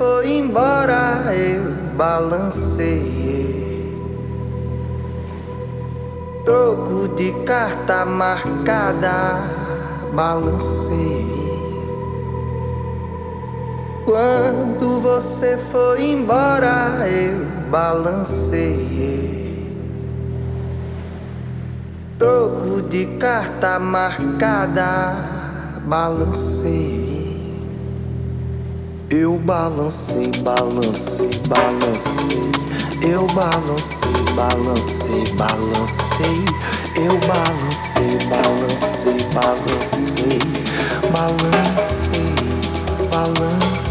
foi embora, eu balancei. Troco de carta marcada, balancei. Quando você foi embora, eu balancei. Troco de carta marcada, balancei. Eu balancei, balancei, balancei. Eu balancei, balancei, balancei. Eu balancei, balancei, balancei. Balancei, balancei.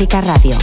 Balearica Radio.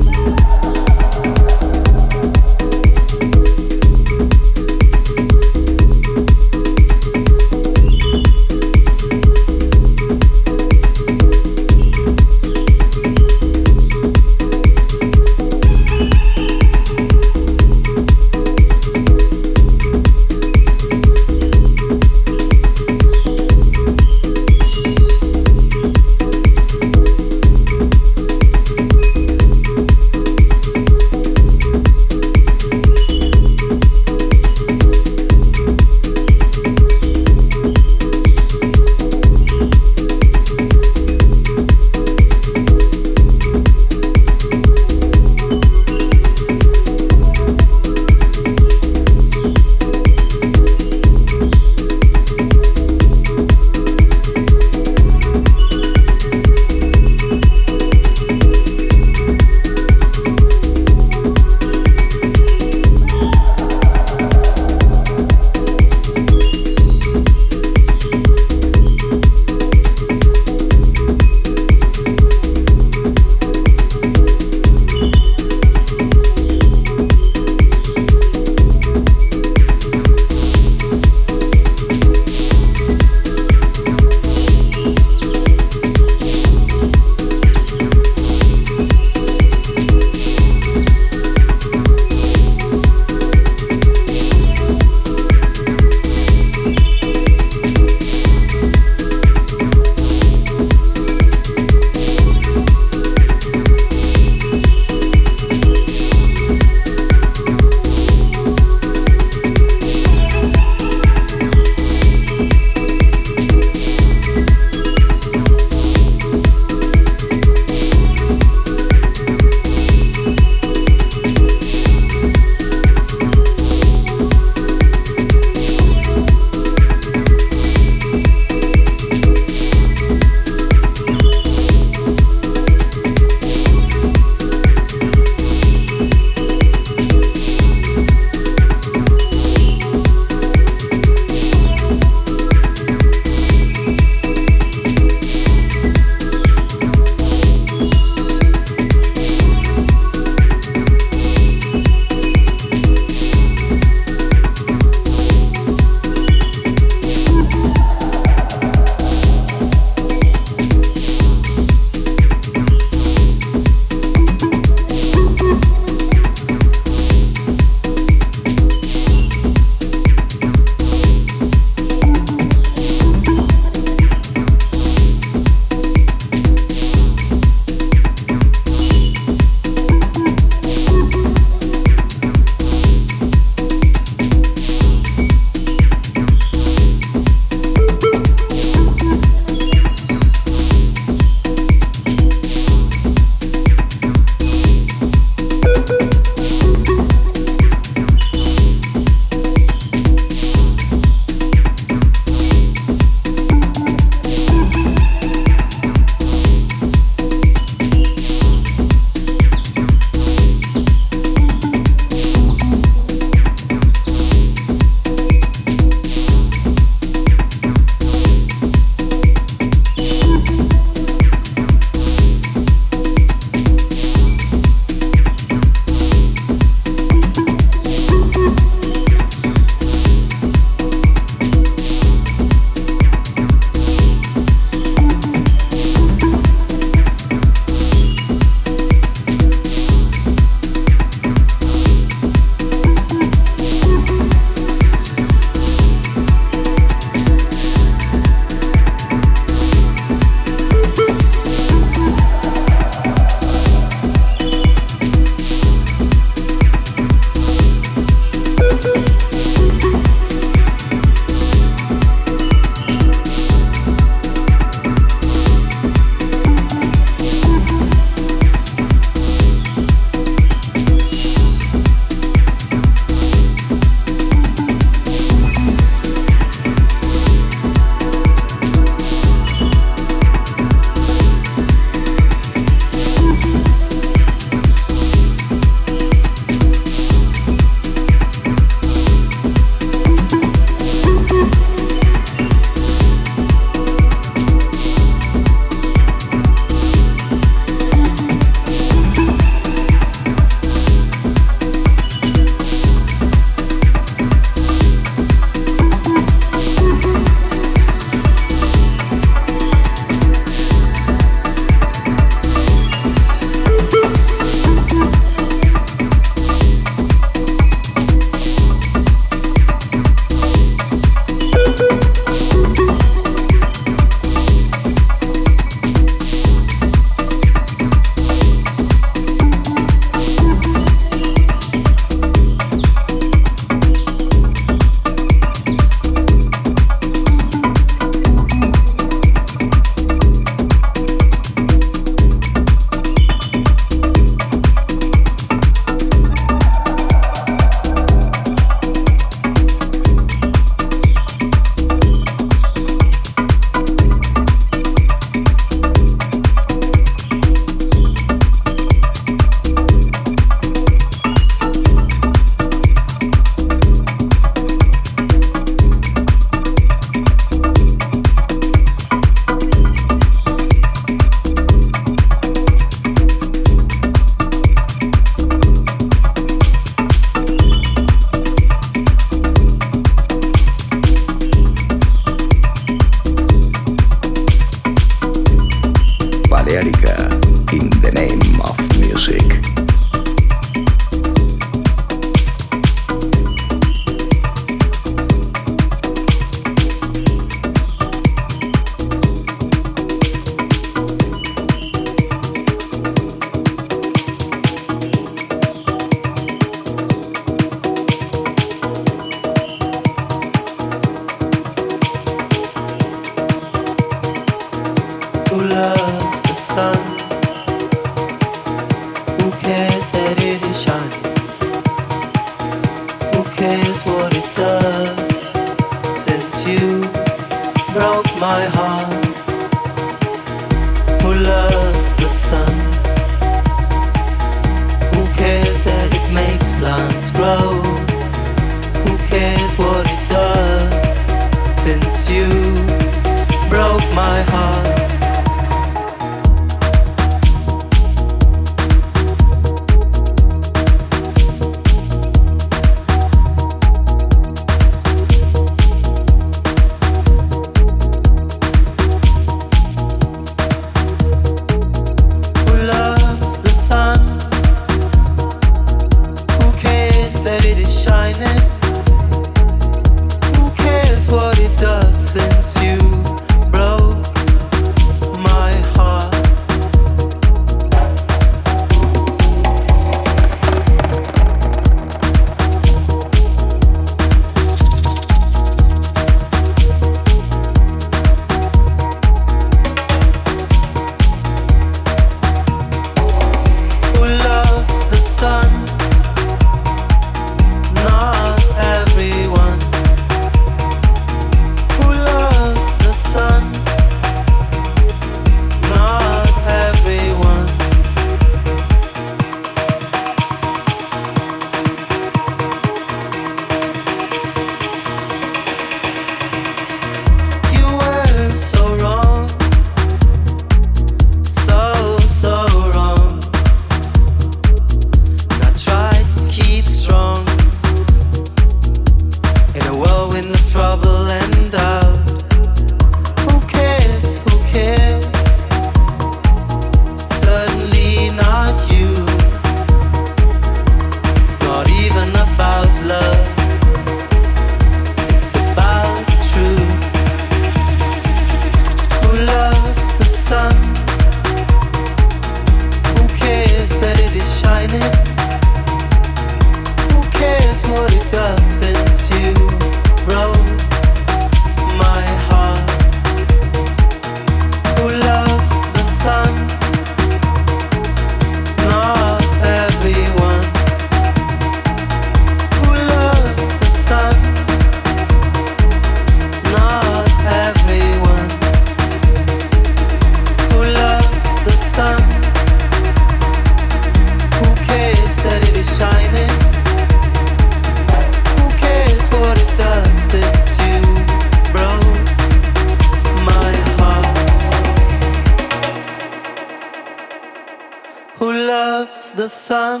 sun.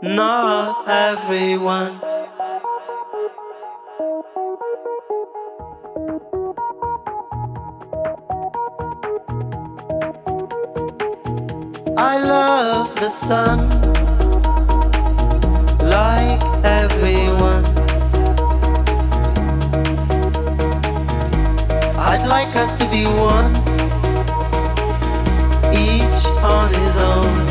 Not everyone. I love the sun like everyone. like us to be one, each on his own.